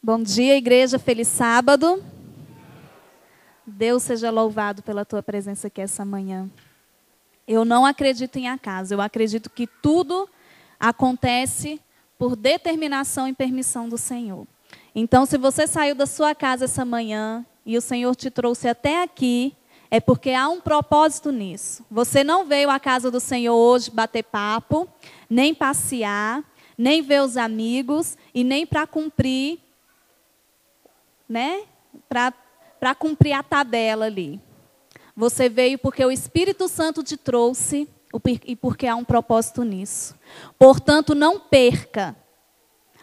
Bom dia, igreja. Feliz sábado. Deus seja louvado pela tua presença aqui essa manhã. Eu não acredito em acaso. Eu acredito que tudo acontece por determinação e permissão do Senhor. Então, se você saiu da sua casa essa manhã e o Senhor te trouxe até aqui, é porque há um propósito nisso. Você não veio à casa do Senhor hoje bater papo, nem passear, nem ver os amigos e nem para cumprir, né? Para cumprir a tabela ali. Você veio porque o Espírito Santo te trouxe e porque há um propósito nisso. Portanto, não perca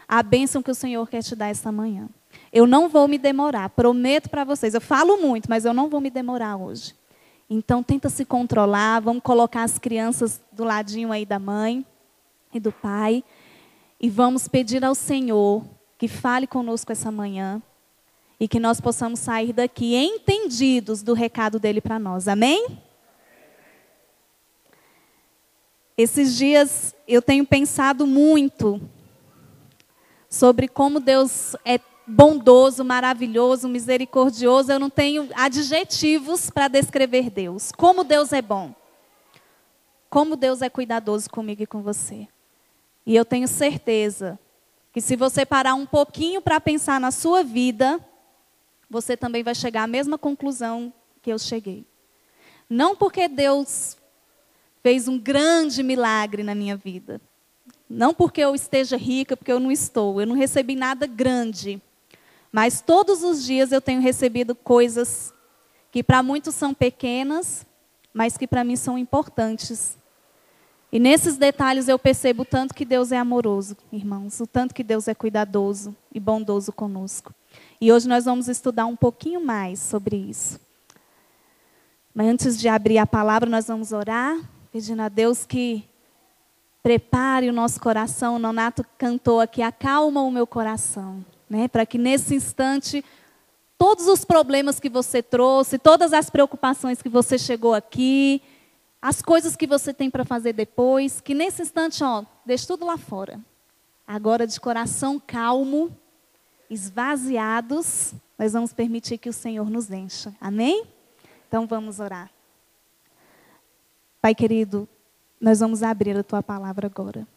a bênção que o Senhor quer te dar esta manhã. Eu não vou me demorar, prometo para vocês. Eu falo muito, mas eu não vou me demorar hoje. Então, tenta se controlar. Vamos colocar as crianças do ladinho aí da mãe e do pai. E vamos pedir ao Senhor que fale conosco essa manhã e que nós possamos sair daqui entendidos do recado dele para nós. Amém? Esses dias eu tenho pensado muito sobre como Deus é bondoso, maravilhoso, misericordioso. Eu não tenho adjetivos para descrever Deus. Como Deus é bom. Como Deus é cuidadoso comigo e com você. E eu tenho certeza que se você parar um pouquinho para pensar na sua vida, você também vai chegar à mesma conclusão que eu cheguei. Não porque Deus fez um grande milagre na minha vida. Não porque eu esteja rica, porque eu não estou. Eu não recebi nada grande. Mas todos os dias eu tenho recebido coisas que para muitos são pequenas, mas que para mim são importantes. E nesses detalhes eu percebo o tanto que Deus é amoroso, irmãos, o tanto que Deus é cuidadoso e bondoso conosco. E hoje nós vamos estudar um pouquinho mais sobre isso. Mas antes de abrir a palavra, nós vamos orar, pedindo a Deus que prepare o nosso coração. O Nonato cantou aqui, acalma o meu coração. Né? Para que nesse instante, todos os problemas que você trouxe, todas as preocupações que você chegou aqui, as coisas que você tem para fazer depois, que nesse instante, ó, deixe tudo lá fora. Agora, de coração calmo, esvaziados, nós vamos permitir que o Senhor nos encha. Amém? Então vamos orar. Pai querido, nós vamos abrir a tua palavra agora.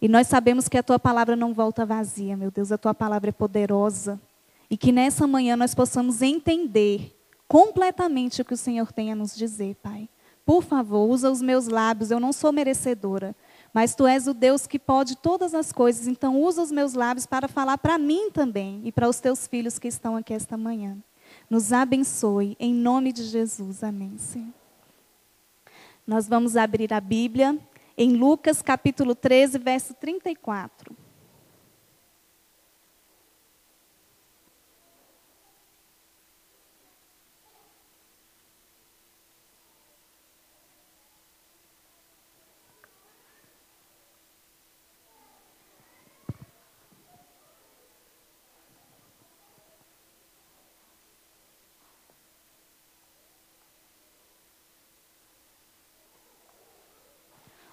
E nós sabemos que a tua palavra não volta vazia, meu Deus, a tua palavra é poderosa. E que nessa manhã nós possamos entender completamente o que o Senhor tem a nos dizer, Pai. Por favor, usa os meus lábios, eu não sou merecedora, mas tu és o Deus que pode todas as coisas, então usa os meus lábios para falar para mim também e para os teus filhos que estão aqui esta manhã. Nos abençoe, em nome de Jesus. Amém, Senhor. Nós vamos abrir a Bíblia em Lucas capítulo 13, verso 34.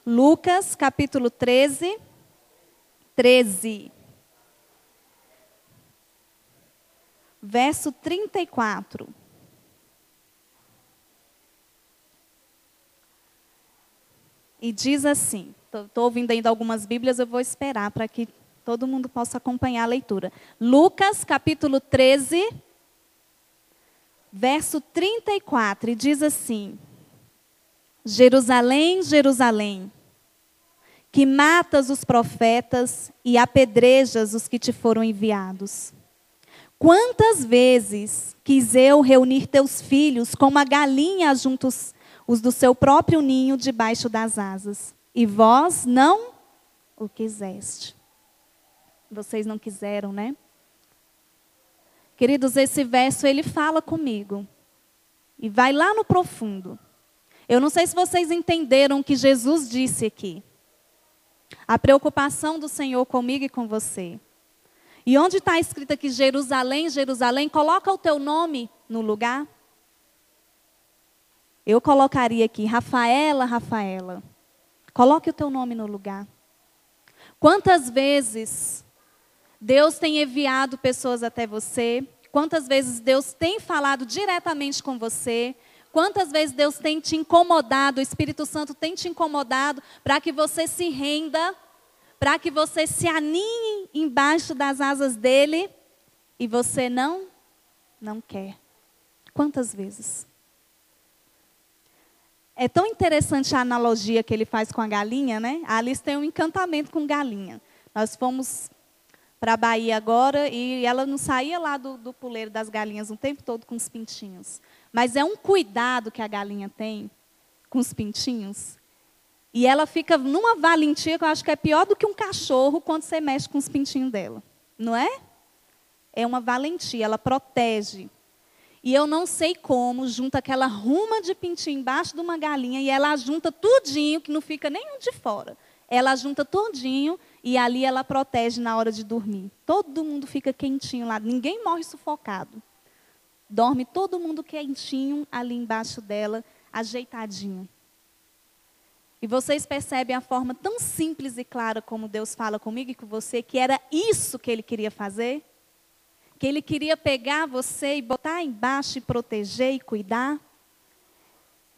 Lucas capítulo 13, 13. Verso 34. E diz assim: estou ouvindo ainda algumas Bíblias, eu vou esperar para que todo mundo possa acompanhar a leitura. Lucas capítulo 13, verso 34, e diz assim: Jerusalém, Jerusalém, que matas os profetas e apedrejas os que te foram enviados. Quantas vezes quis eu reunir teus filhos como a galinha junto os do seu próprio ninho debaixo das asas, e vós não o quiseste. Vocês não quiseram, né? Queridos, esse verso ele fala comigo. E vai lá no profundo. Eu não sei se vocês entenderam o que Jesus disse aqui. A preocupação do Senhor comigo e com você. E onde está escrito aqui Jerusalém, Jerusalém, coloca o teu nome no lugar. Eu colocaria aqui Rafaela, Rafaela. Coloque o teu nome no lugar. Quantas vezes Deus tem enviado pessoas até você, quantas vezes Deus tem falado diretamente com você, quantas vezes Deus tem te incomodado, o Espírito Santo tem te incomodado para que você se renda, para que você se aninhe embaixo das asas dele e você não, não quer. Quantas vezes? É tão interessante a analogia que ele faz com a galinha, né? A Alice tem um encantamento com galinha. Nós fomos para a Bahia agora e ela não saía lá do, do puleiro das galinhas o tempo todo com os pintinhos. Mas é um cuidado que a galinha tem com os pintinhos. E ela fica numa valentia que eu acho que é pior do que um cachorro quando você mexe com os pintinhos dela. Não é? É uma valentia, ela protege. E eu não sei como, junta aquela ruma de pintinho embaixo de uma galinha e ela junta tudinho, que não fica nenhum de fora. Ela junta tudinho e ali ela protege na hora de dormir. Todo mundo fica quentinho lá, ninguém morre sufocado. Dorme todo mundo quentinho ali embaixo dela, ajeitadinho. E vocês percebem a forma tão simples e clara como Deus fala comigo e com você, que era isso que ele queria fazer? que ele queria pegar você e botar embaixo e proteger e cuidar.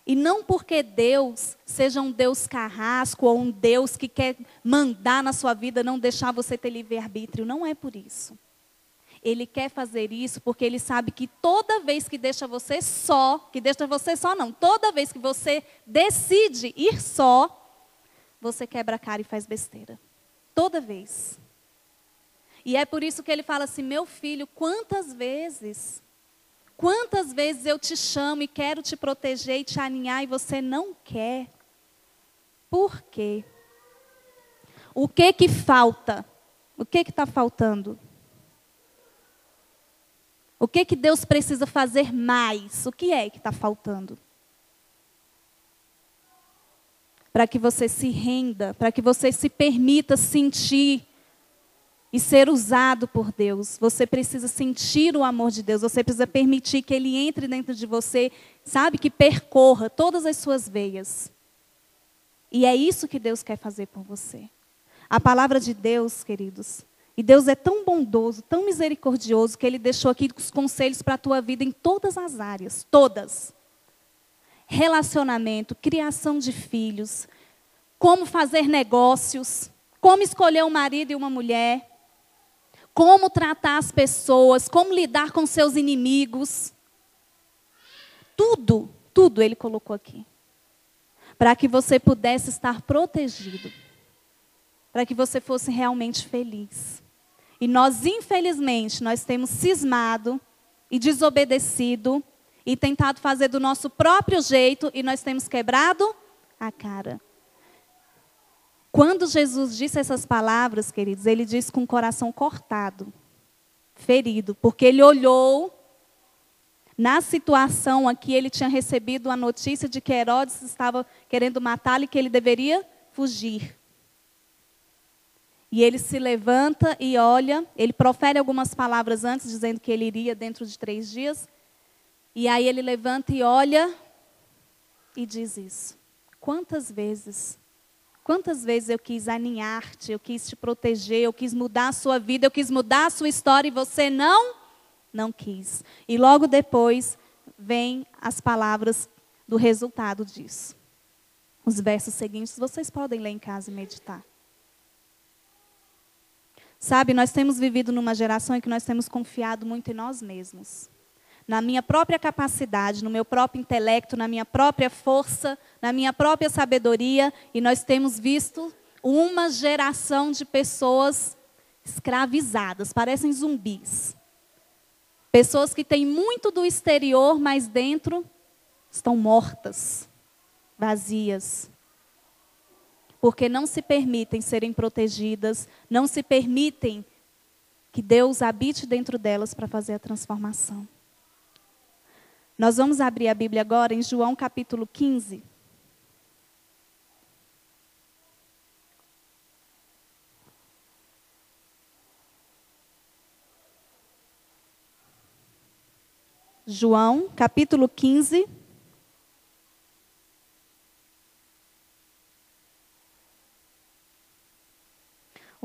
E não porque Deus seja um Deus carrasco ou um Deus que quer mandar na sua vida, não deixar você ter livre-arbítrio. Não é por isso. Ele quer fazer isso porque ele sabe que toda vez que deixa você só, que deixa você só não, toda vez que você decide ir só, você quebra a cara e faz besteira. Toda vez. E é por isso que ele fala assim: meu filho, quantas vezes, quantas vezes eu te chamo e quero te proteger e te aninhar e você não quer? Por quê? O que que falta? O que que está faltando? O que que Deus precisa fazer mais? O que é que está faltando? Para que você se renda, para que você se permita sentir e ser usado por Deus. Você precisa sentir o amor de Deus, você precisa permitir que ele entre dentro de você, sabe, que percorra todas as suas veias. E é isso que Deus quer fazer por você. A palavra de Deus, queridos, e Deus é tão bondoso, tão misericordioso, que Ele deixou aqui os conselhos para a tua vida em todas as áreas, todas. Relacionamento, criação de filhos, como fazer negócios, como escolher um marido e uma mulher, como tratar as pessoas, como lidar com seus inimigos. Tudo, tudo ele colocou aqui. Para que você pudesse estar protegido. Para que você fosse realmente feliz. E nós, infelizmente, nós temos cismado e desobedecido e tentado fazer do nosso próprio jeito e nós temos quebrado a cara. Quando Jesus disse essas palavras, queridos, ele disse com o coração cortado, ferido, porque ele olhou na situação aqui, ele tinha recebido a notícia de que Herodes estava querendo matá-lo e que ele deveria fugir. E ele se levanta e olha, ele profere algumas palavras antes, dizendo que ele iria dentro de três dias. E aí ele levanta e olha e diz isso. Quantas vezes Quantas vezes eu quis aninhar-te, eu quis te proteger, eu quis mudar a sua vida, eu quis mudar a sua história e você não? Não quis. E logo depois vem as palavras do resultado disso. Os versos seguintes vocês podem ler em casa e meditar. Sabe, nós temos vivido numa geração em que nós temos confiado muito em nós mesmos na minha própria capacidade, no meu próprio intelecto, na minha própria força, na minha própria sabedoria, e nós temos visto uma geração de pessoas escravizadas, parecem zumbis. Pessoas que têm muito do exterior, mas dentro estão mortas, vazias. Porque não se permitem serem protegidas, não se permitem que Deus habite dentro delas para fazer a transformação. Nós vamos abrir a Bíblia agora em João capítulo 15. João, capítulo 15.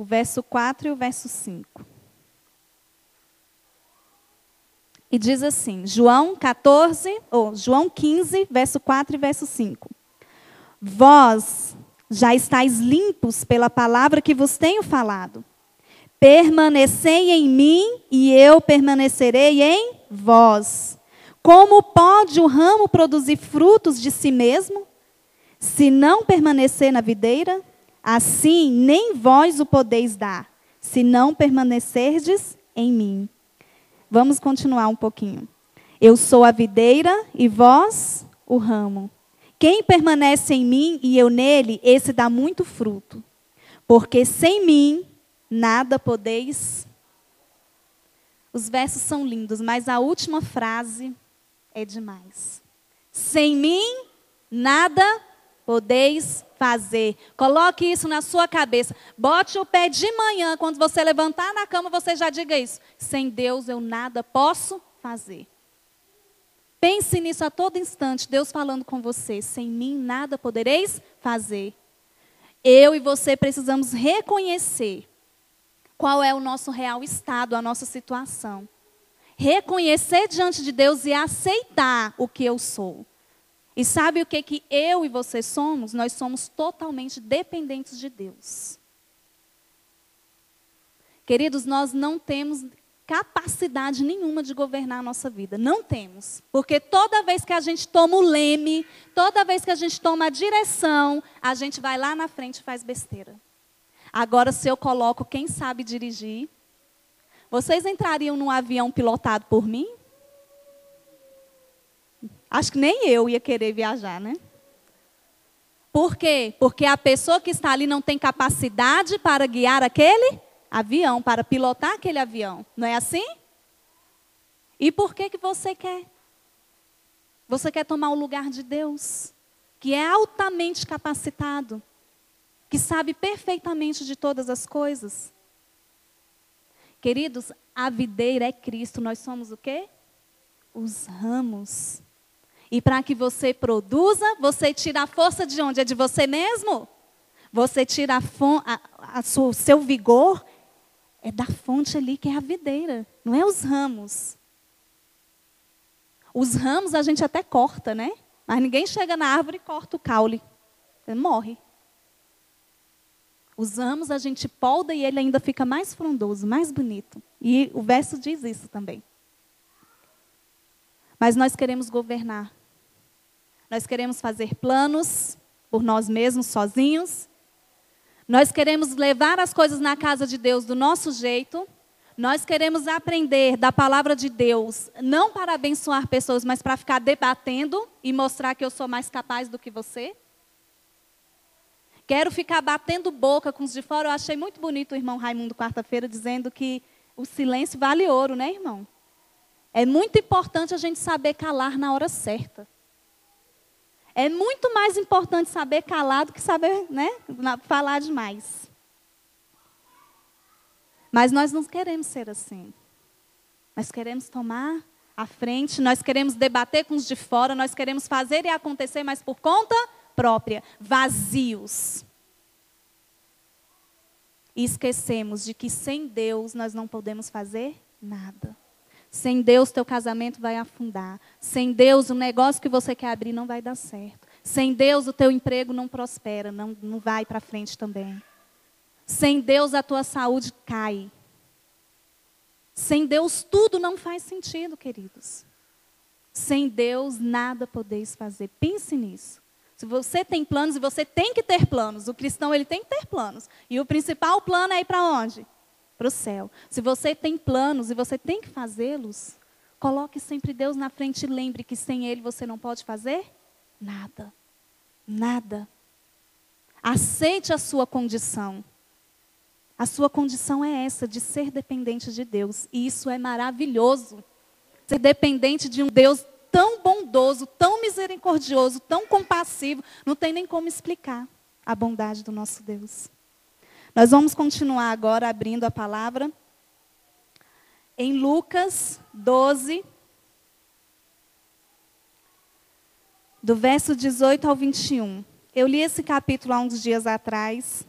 o verso 4 e o verso 5. E diz assim, João 14, ou João 15, verso 4 e verso 5. Vós já estáis limpos pela palavra que vos tenho falado. Permanecei em mim e eu permanecerei em vós. Como pode o ramo produzir frutos de si mesmo, se não permanecer na videira? Assim, nem vós o podeis dar, se não permanecerdes em mim. Vamos continuar um pouquinho. Eu sou a videira e vós o ramo. Quem permanece em mim e eu nele, esse dá muito fruto. Porque sem mim nada podeis. Os versos são lindos, mas a última frase é demais. Sem mim nada podeis fazer. Coloque isso na sua cabeça. Bote o pé de manhã, quando você levantar na cama, você já diga isso. Sem Deus eu nada posso fazer. Pense nisso a todo instante, Deus falando com você. Sem mim nada podereis fazer. Eu e você precisamos reconhecer qual é o nosso real estado, a nossa situação. Reconhecer diante de Deus e aceitar o que eu sou. E sabe o que, que eu e você somos? Nós somos totalmente dependentes de Deus. Queridos, nós não temos capacidade nenhuma de governar a nossa vida. Não temos. Porque toda vez que a gente toma o leme, toda vez que a gente toma a direção, a gente vai lá na frente e faz besteira. Agora, se eu coloco quem sabe dirigir, vocês entrariam num avião pilotado por mim? Acho que nem eu ia querer viajar, né? Por quê? Porque a pessoa que está ali não tem capacidade para guiar aquele avião, para pilotar aquele avião. Não é assim? E por que, que você quer? Você quer tomar o lugar de Deus, que é altamente capacitado, que sabe perfeitamente de todas as coisas. Queridos, a videira é Cristo, nós somos o quê? Os ramos. E para que você produza, você tira a força de onde? É de você mesmo? Você tira o seu vigor, é da fonte ali que é a videira, não é os ramos. Os ramos a gente até corta, né? Mas ninguém chega na árvore e corta o caule. Ele morre. Os ramos a gente polda e ele ainda fica mais frondoso, mais bonito. E o verso diz isso também. Mas nós queremos governar. Nós queremos fazer planos por nós mesmos, sozinhos. Nós queremos levar as coisas na casa de Deus do nosso jeito. Nós queremos aprender da palavra de Deus, não para abençoar pessoas, mas para ficar debatendo e mostrar que eu sou mais capaz do que você. Quero ficar batendo boca com os de fora. Eu achei muito bonito o irmão Raimundo quarta-feira dizendo que o silêncio vale ouro, né, irmão? É muito importante a gente saber calar na hora certa. É muito mais importante saber calar do que saber né, falar demais. Mas nós não queremos ser assim. Nós queremos tomar a frente, nós queremos debater com os de fora, nós queremos fazer e acontecer, mas por conta própria, vazios. E esquecemos de que sem Deus nós não podemos fazer nada. Sem Deus, teu casamento vai afundar. Sem Deus, o negócio que você quer abrir não vai dar certo. Sem Deus, o teu emprego não prospera, não, não vai para frente também. Sem Deus, a tua saúde cai. Sem Deus, tudo não faz sentido, queridos. Sem Deus, nada podeis fazer. Pense nisso. Se você tem planos, e você tem que ter planos, o cristão ele tem que ter planos. E o principal plano é ir para onde? Para o céu. Se você tem planos e você tem que fazê-los, coloque sempre Deus na frente e lembre que sem Ele você não pode fazer nada. Nada. Aceite a sua condição. A sua condição é essa, de ser dependente de Deus. E isso é maravilhoso. Ser dependente de um Deus tão bondoso, tão misericordioso, tão compassivo. Não tem nem como explicar a bondade do nosso Deus. Nós vamos continuar agora abrindo a palavra em Lucas 12, do verso 18 ao 21. Eu li esse capítulo há uns dias atrás.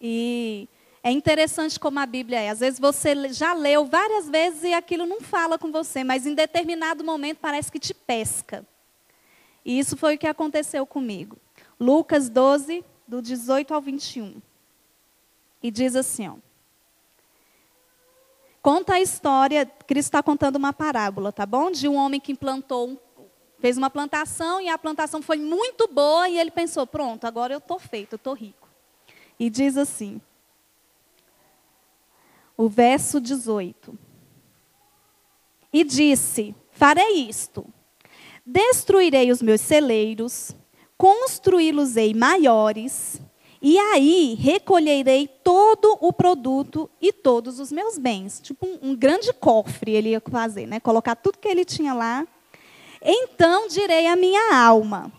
E É interessante como a Bíblia é. Às vezes você já leu várias vezes e aquilo não fala com você, mas em determinado momento parece que te pesca. E isso foi o que aconteceu comigo. Lucas 12, do 18 ao 21. E diz assim, ó. Conta a história, Cristo está contando uma parábola, tá bom? De um homem que implantou, fez uma plantação e a plantação foi muito boa e ele pensou, pronto, agora eu estou feito, eu estou rico. E diz assim, o verso 18. E disse, farei isto, destruirei os meus celeiros, construí-los-ei maiores, e aí recolherei todo o produto e todos os meus bens. Tipo um, um, grande cofre ele ia fazer, né? Colocar tudo que ele tinha lá. Então direi à minha alma: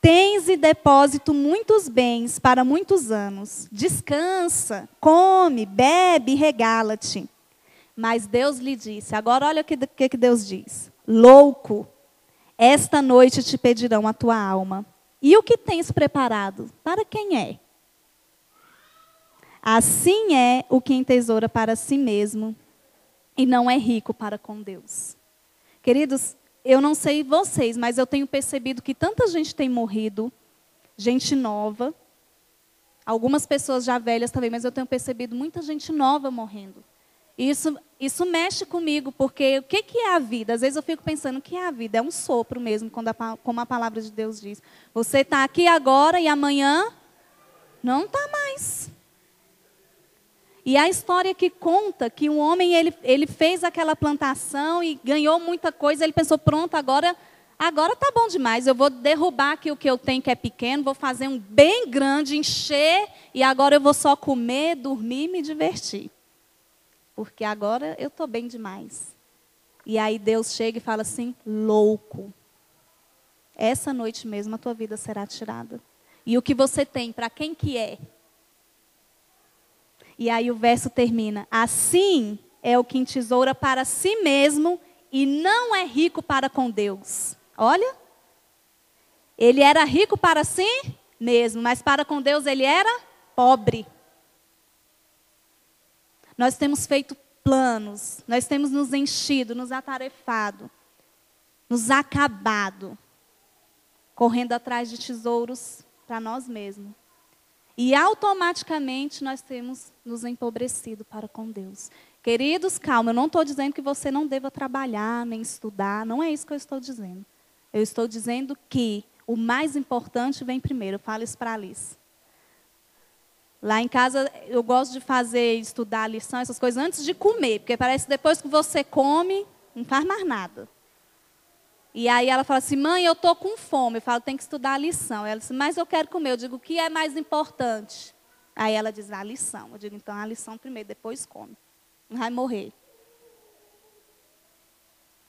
Tens e depósito muitos bens para muitos anos. Descansa, come, bebe, regala-te. Mas Deus lhe disse: agora olha o que, que Deus diz: Louco, esta noite te pedirão a tua alma. E o que tens preparado? Para quem é? Assim é o que entesoura para si mesmo e não é rico para com Deus. Queridos, eu não sei vocês, mas eu tenho percebido que tanta gente tem morrido, gente nova, algumas pessoas já velhas também, mas eu tenho percebido muita gente nova morrendo. Isso, isso mexe comigo, porque o que, que é a vida? Às vezes eu fico pensando, o que é a vida? É um sopro mesmo, quando a, como a palavra de Deus diz. Você está aqui agora e amanhã não está mais. E a história que conta que um homem ele, ele fez aquela plantação e ganhou muita coisa, ele pensou, pronto, agora agora tá bom demais, eu vou derrubar aqui o que eu tenho que é pequeno, vou fazer um bem grande, encher, e agora eu vou só comer, dormir e me divertir. Porque agora eu estou bem demais. E aí Deus chega e fala assim, louco. Essa noite mesmo a tua vida será tirada. E o que você tem, para quem que é? E aí o verso termina: Assim é o que entesoura para si mesmo e não é rico para com Deus. Olha, ele era rico para si mesmo, mas para com Deus ele era pobre. Nós temos feito planos, nós temos nos enchido, nos atarefado, nos acabado, correndo atrás de tesouros para nós mesmos. E automaticamente nós temos nos empobrecido para com Deus. Queridos, calma, eu não estou dizendo que você não deva trabalhar, nem estudar, não é isso que eu estou dizendo. Eu estou dizendo que o mais importante vem primeiro. Fala isso para Alice. Lá em casa, eu gosto de fazer, estudar a lição, essas coisas, antes de comer, porque parece que depois que você come, não faz mais nada. E aí ela fala assim, mãe, eu estou com fome. Eu falo, tem que estudar a lição. Ela disse, mas eu quero comer. Eu digo, o que é mais importante? Aí ela diz, a lição. Eu digo, então a lição primeiro, depois come. Não vai morrer.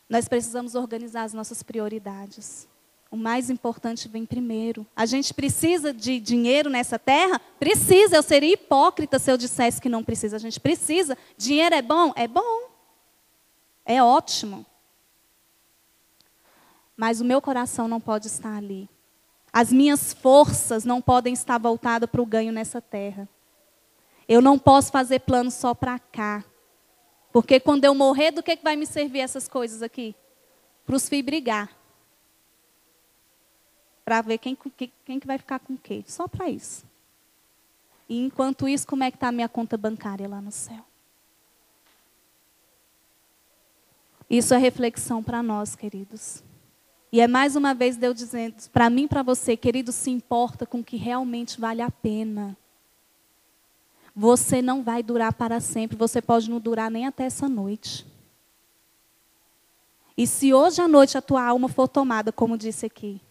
Nós precisamos organizar as nossas prioridades. O mais importante vem primeiro. A gente precisa de dinheiro nessa terra? Precisa. Eu seria hipócrita se eu dissesse que não precisa. A gente precisa. Dinheiro é bom? É bom. É ótimo mas o meu coração não pode estar ali. As minhas forças não podem estar voltadas para o ganho nessa terra. Eu não posso fazer plano só para cá. Porque quando eu morrer, do que, que vai me servir essas coisas aqui? Para os filhos brigar. Para ver quem, quem que vai ficar com o quê. Só para isso. E enquanto isso, como é que está a minha conta bancária lá no céu? Isso é reflexão para nós, queridos. E é mais uma vez Deus dizendo para mim e para você, querido, se importa com o que realmente vale a pena. Você não vai durar para sempre, você pode não durar nem até essa noite. E se hoje à noite a tua alma for tomada, como disse aqui,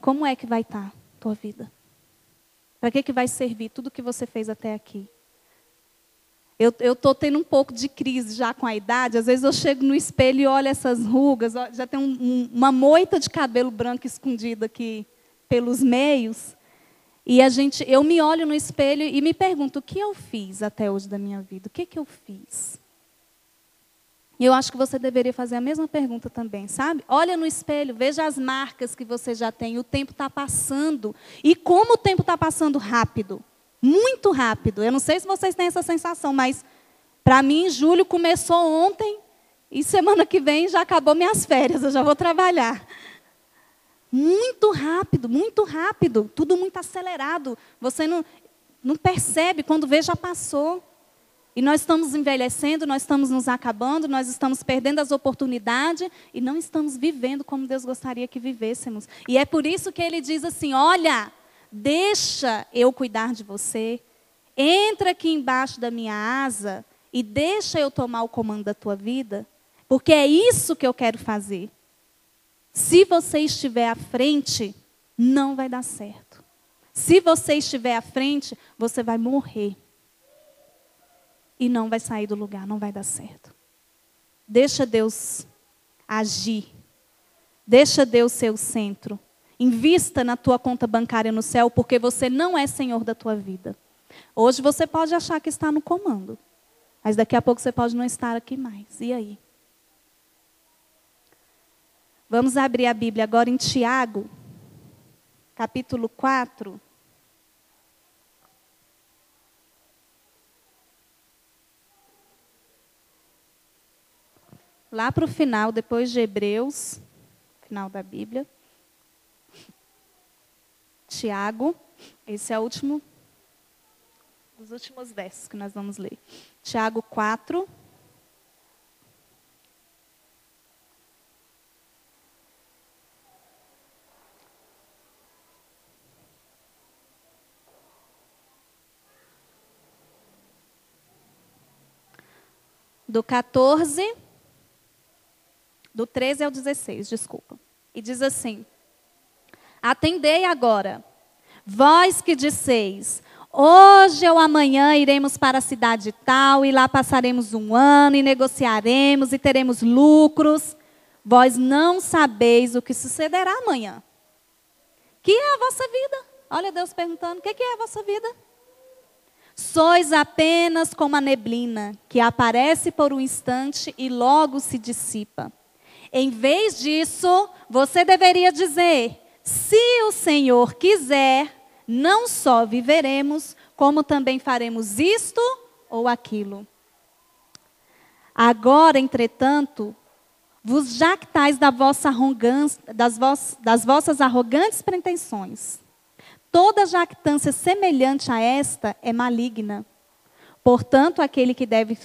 como é que vai estar a tua vida? Para que, que vai servir tudo que você fez até aqui? Eu estou tendo um pouco de crise já com a idade. Às vezes eu chego no espelho e olho essas rugas, já tem um, um, uma moita de cabelo branco escondida aqui pelos meios. E a gente, eu me olho no espelho e me pergunto: o que eu fiz até hoje da minha vida? O que, que eu fiz? E eu acho que você deveria fazer a mesma pergunta também, sabe? Olha no espelho, veja as marcas que você já tem. O tempo está passando. E como o tempo está passando rápido. Muito rápido. Eu não sei se vocês têm essa sensação, mas para mim, julho começou ontem e semana que vem já acabou minhas férias, eu já vou trabalhar. Muito rápido, muito rápido, tudo muito acelerado. Você não, não percebe, quando vê, já passou. E nós estamos envelhecendo, nós estamos nos acabando, nós estamos perdendo as oportunidades e não estamos vivendo como Deus gostaria que vivêssemos. E é por isso que ele diz assim: olha, deixa eu cuidar de você, entra aqui embaixo da minha asa e deixa eu tomar o comando da tua vida, porque é isso que eu quero fazer. Se você estiver à frente, não vai dar certo. Se você estiver à frente, você vai morrer e não vai sair do lugar, não vai dar certo. Deixa Deus agir. Deixa Deus ser o centro. Invista na tua conta bancária no céu, porque você não é senhor da tua vida. Hoje você pode achar que está no comando, mas daqui a pouco você pode não estar aqui mais. E aí? Vamos abrir a Bíblia agora em Tiago, capítulo 4. Lá para o final, depois de Hebreus, final da Bíblia. Tiago, esse é o último, os últimos versos que nós vamos ler. Tiago 4. Do 14 do 13 ao 16, desculpa. E diz assim: Atendei agora, vós que disseis, hoje ou amanhã iremos para a cidade tal, e lá passaremos um ano, e negociaremos, e teremos lucros. Vós não sabeis o que sucederá amanhã. Que é a vossa vida? Olha Deus perguntando: o que é a vossa vida? Sois apenas como a neblina, que aparece por um instante e logo se dissipa. Em vez disso, você deveria dizer: se o Senhor quiser, não só viveremos, como também faremos isto ou aquilo. Agora, entretanto, vos jactais da vossa das, vos, das vossas arrogantes pretensões. Toda jactância semelhante a esta é maligna. Portanto, aquele que deve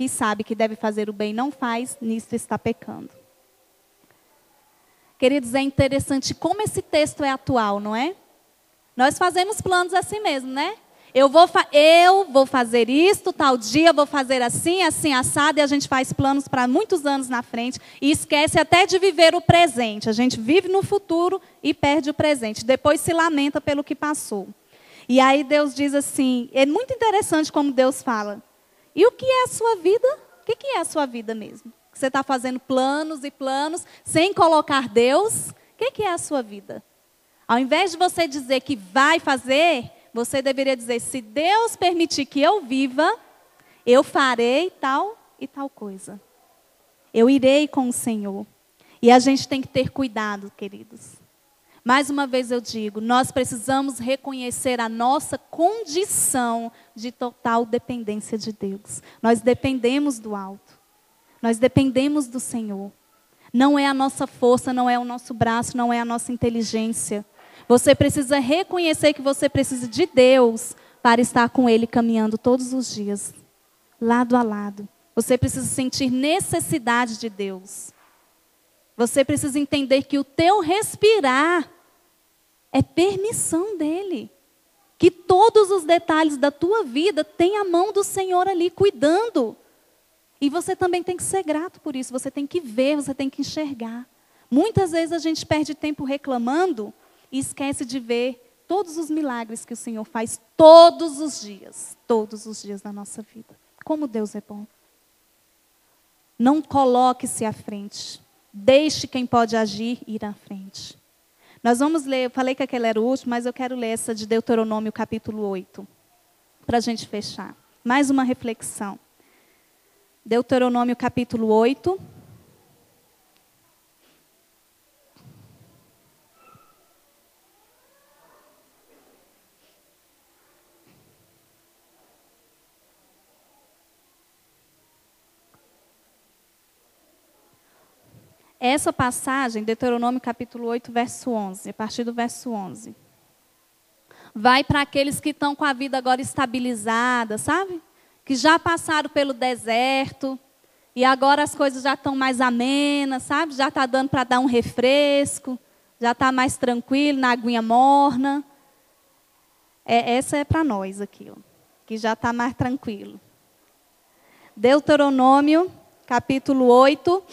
que sabe que deve fazer o bem não faz, nisso está pecando. Queridos, é interessante como esse texto é atual, não é? Nós fazemos planos assim mesmo, né? Eu vou, eu vou fazer isto, tal dia, vou fazer assim, assim, assado, e a gente faz planos para muitos anos na frente e esquece até de viver o presente. A gente vive no futuro e perde o presente. Depois se lamenta pelo que passou. E aí Deus diz assim: é muito interessante como Deus fala. E o que é a sua vida? O que é a sua vida mesmo? Você está fazendo planos e planos sem colocar Deus? O que é a sua vida? Ao invés de você dizer que vai fazer, você deveria dizer: se Deus permitir que eu viva, eu farei tal e tal coisa. Eu irei com o Senhor. E a gente tem que ter cuidado, queridos. Mais uma vez eu digo, nós precisamos reconhecer a nossa condição de total dependência de Deus. Nós dependemos do alto. Nós dependemos do Senhor. Não é a nossa força, não é o nosso braço, não é a nossa inteligência. Você precisa reconhecer que você precisa de Deus para estar com Ele caminhando todos os dias, lado a lado. Você precisa sentir necessidade de Deus. Você precisa entender que o teu respirar é permissão dele. Que todos os detalhes da tua vida tem a mão do Senhor ali cuidando. E você também tem que ser grato por isso, você tem que ver, você tem que enxergar. Muitas vezes a gente perde tempo reclamando e esquece de ver todos os milagres que o Senhor faz todos os dias, todos os dias da nossa vida. Como Deus é bom. Não coloque-se à frente. Deixe quem pode agir ir à frente. Nós vamos ler, eu falei que aquele era o último, mas eu quero ler essa de Deuteronômio capítulo 8, para a gente fechar. Mais uma reflexão. Deuteronômio capítulo 8. Essa passagem, Deuteronômio capítulo 8, verso 11, a partir do verso 11. Vai para aqueles que estão com a vida agora estabilizada, sabe? Que já passaram pelo deserto e agora as coisas já estão mais amenas, sabe? Já está dando para dar um refresco, já está mais tranquilo, na aguinha morna. É, essa é para nós aqui, ó, que já está mais tranquilo. Deuteronômio, capítulo 8,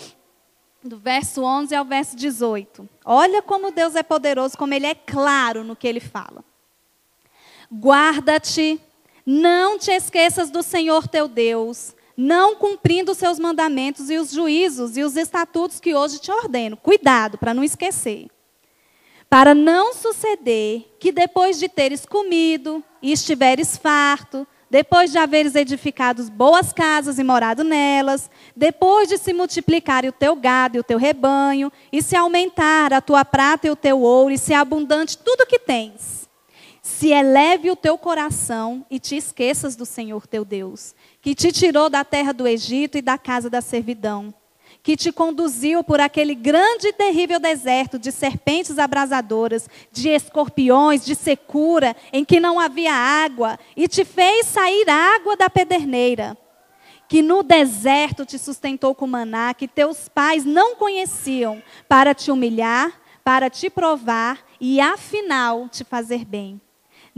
do verso 11 ao verso 18. Olha como Deus é poderoso, como Ele é claro no que Ele fala. Guarda-te, não te esqueças do Senhor teu Deus, não cumprindo os seus mandamentos e os juízos e os estatutos que hoje te ordeno. Cuidado para não esquecer. Para não suceder que depois de teres comido e estiveres farto, depois de haveres edificado boas casas e morado nelas, depois de se multiplicar o teu gado e o teu rebanho, e se aumentar a tua prata e o teu ouro, e se abundante tudo que tens, se eleve o teu coração e te esqueças do Senhor teu Deus, que te tirou da terra do Egito e da casa da servidão que te conduziu por aquele grande e terrível deserto de serpentes abrasadoras, de escorpiões, de secura, em que não havia água, e te fez sair água da pederneira. Que no deserto te sustentou com maná, que teus pais não conheciam, para te humilhar, para te provar e afinal te fazer bem.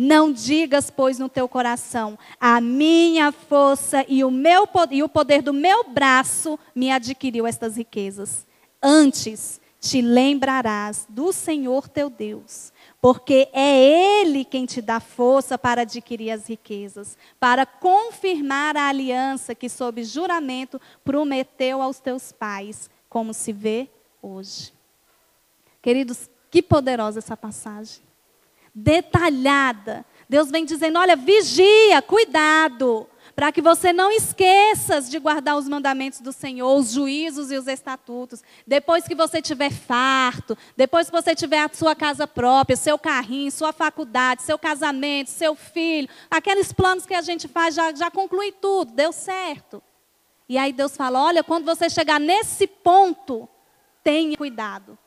Não digas, pois, no teu coração: a minha força e o, meu, e o poder do meu braço me adquiriu estas riquezas. Antes te lembrarás do Senhor teu Deus, porque é Ele quem te dá força para adquirir as riquezas, para confirmar a aliança que, sob juramento, prometeu aos teus pais, como se vê hoje. Queridos, que poderosa essa passagem detalhada. Deus vem dizendo: olha, vigia, cuidado, para que você não esqueças de guardar os mandamentos do Senhor, os juízos e os estatutos. Depois que você tiver farto, depois que você tiver a sua casa própria, seu carrinho, sua faculdade, seu casamento, seu filho, aqueles planos que a gente faz já, já conclui tudo, deu certo. E aí Deus fala: olha, quando você chegar nesse ponto, tenha cuidado.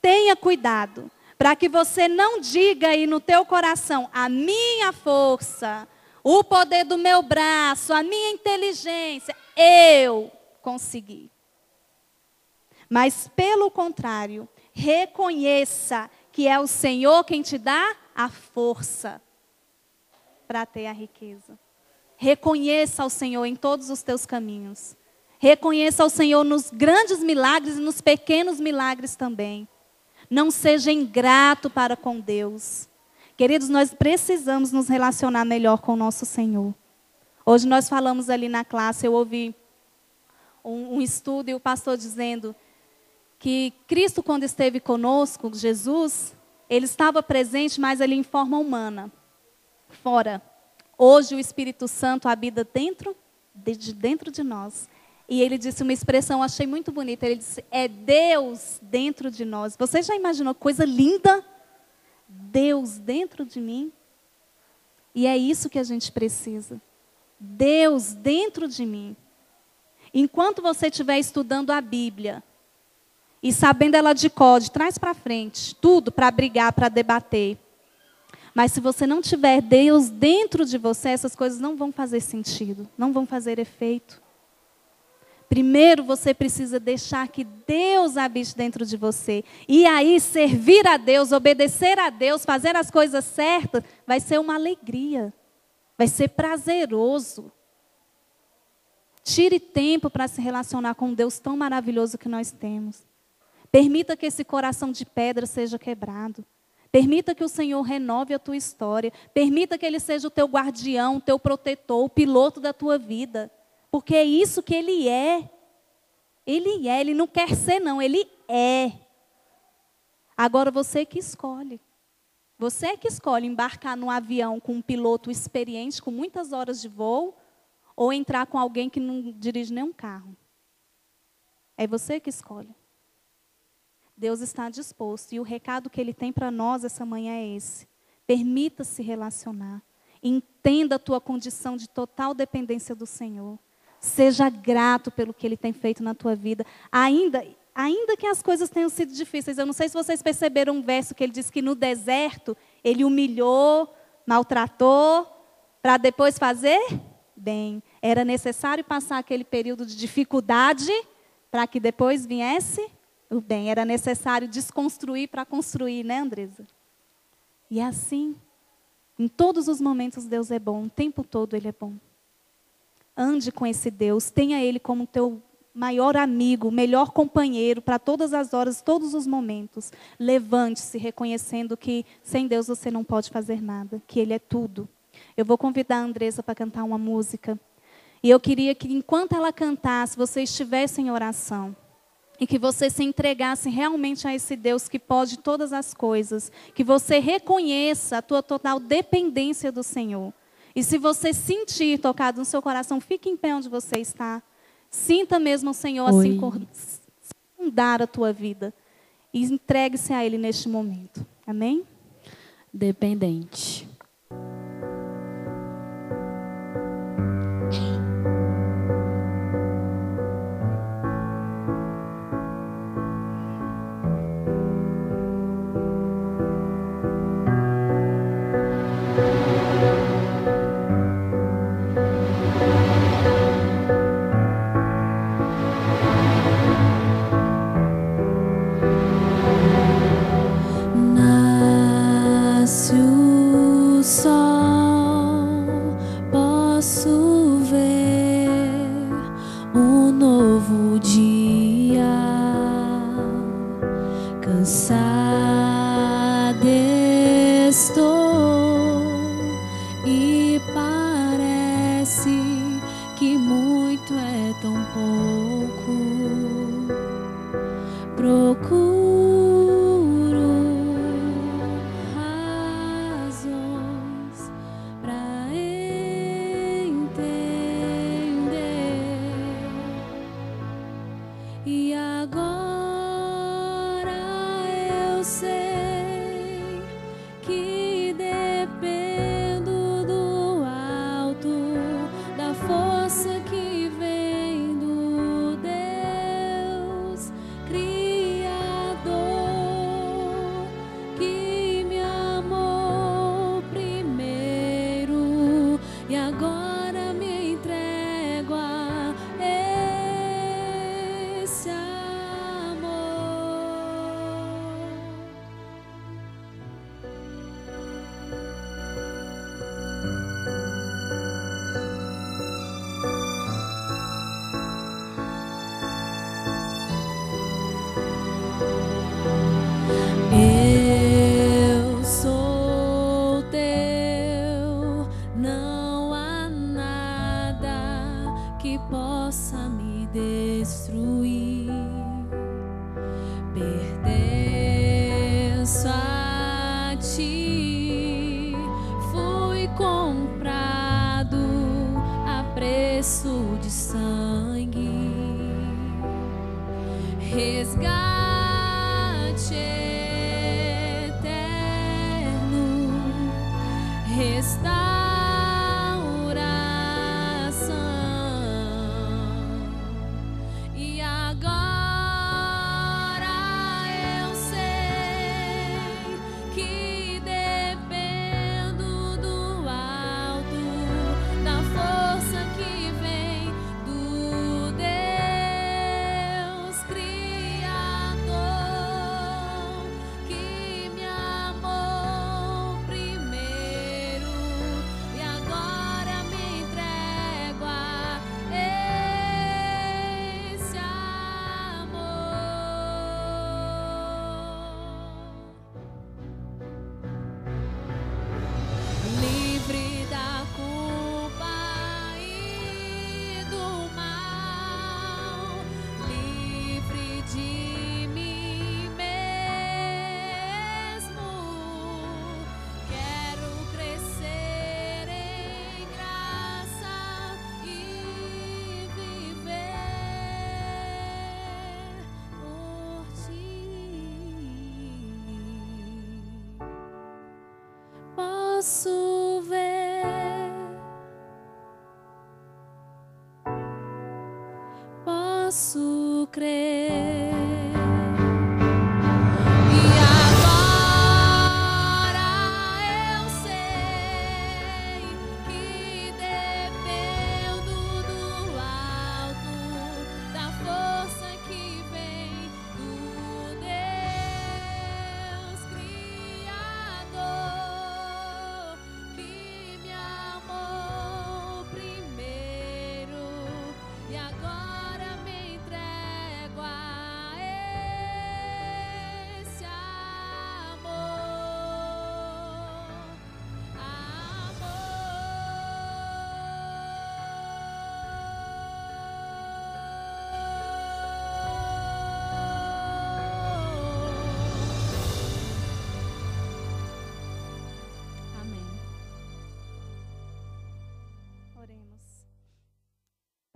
Tenha cuidado para que você não diga aí no teu coração, a minha força, o poder do meu braço, a minha inteligência, eu consegui. Mas pelo contrário, reconheça que é o Senhor quem te dá a força para ter a riqueza. Reconheça o Senhor em todos os teus caminhos. Reconheça o Senhor nos grandes milagres e nos pequenos milagres também. Não seja ingrato para com Deus. Queridos, nós precisamos nos relacionar melhor com o nosso Senhor. Hoje nós falamos ali na classe, eu ouvi um, um estudo e o pastor dizendo que Cristo, quando esteve conosco, Jesus, ele estava presente, mas ali em forma humana, fora. Hoje o Espírito Santo habita dentro de dentro de nós. E ele disse uma expressão, achei muito bonita. Ele disse: É Deus dentro de nós. Você já imaginou coisa linda? Deus dentro de mim? E é isso que a gente precisa. Deus dentro de mim. Enquanto você estiver estudando a Bíblia e sabendo ela de código, traz para frente tudo para brigar, para debater. Mas se você não tiver Deus dentro de você, essas coisas não vão fazer sentido, não vão fazer efeito. Primeiro você precisa deixar que Deus habite dentro de você. E aí, servir a Deus, obedecer a Deus, fazer as coisas certas, vai ser uma alegria. Vai ser prazeroso. Tire tempo para se relacionar com Deus tão maravilhoso que nós temos. Permita que esse coração de pedra seja quebrado. Permita que o Senhor renove a tua história. Permita que Ele seja o teu guardião, o teu protetor, o piloto da tua vida. Porque é isso que ele é. Ele é, ele não quer ser, não, ele é. Agora você que escolhe. Você que escolhe embarcar num avião com um piloto experiente, com muitas horas de voo, ou entrar com alguém que não dirige nenhum carro. É você que escolhe. Deus está disposto. E o recado que Ele tem para nós essa manhã é esse. Permita-se relacionar. Entenda a tua condição de total dependência do Senhor. Seja grato pelo que Ele tem feito na tua vida. Ainda, ainda que as coisas tenham sido difíceis, eu não sei se vocês perceberam um verso que ele diz que no deserto ele humilhou, maltratou, para depois fazer bem. Era necessário passar aquele período de dificuldade para que depois viesse o bem. Era necessário desconstruir para construir, né, Andresa? E é assim. Em todos os momentos Deus é bom, o tempo todo Ele é bom. Ande com esse Deus, tenha Ele como teu maior amigo, melhor companheiro para todas as horas, todos os momentos. Levante-se reconhecendo que sem Deus você não pode fazer nada, que Ele é tudo. Eu vou convidar a Andressa para cantar uma música. E eu queria que, enquanto ela cantasse, você estivesse em oração. E que você se entregasse realmente a esse Deus que pode todas as coisas. Que você reconheça a tua total dependência do Senhor. E se você sentir tocado no seu coração, fique em pé onde você está. Sinta mesmo o Senhor assim fundar a tua vida. E entregue-se a Ele neste momento. Amém? Dependente. Posso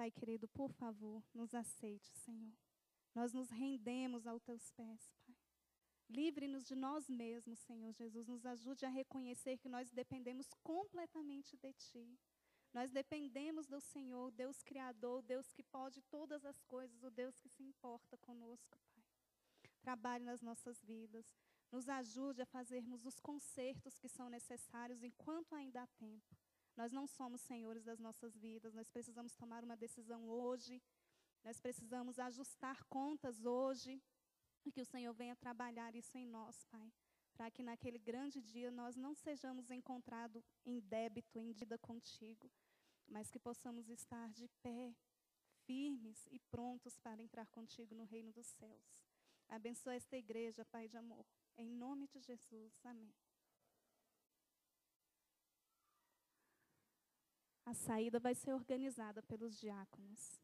Pai querido, por favor, nos aceite, Senhor. Nós nos rendemos aos teus pés, Pai. Livre-nos de nós mesmos, Senhor Jesus. Nos ajude a reconhecer que nós dependemos completamente de Ti. Nós dependemos do Senhor, Deus Criador, Deus que pode todas as coisas, o Deus que se importa conosco, Pai. Trabalhe nas nossas vidas. Nos ajude a fazermos os consertos que são necessários enquanto ainda há tempo. Nós não somos senhores das nossas vidas, nós precisamos tomar uma decisão hoje, nós precisamos ajustar contas hoje, e que o Senhor venha trabalhar isso em nós, Pai, para que naquele grande dia nós não sejamos encontrados em débito, em dívida contigo, mas que possamos estar de pé, firmes e prontos para entrar contigo no reino dos céus. Abençoa esta igreja, Pai de amor. Em nome de Jesus. Amém. A saída vai ser organizada pelos diáconos.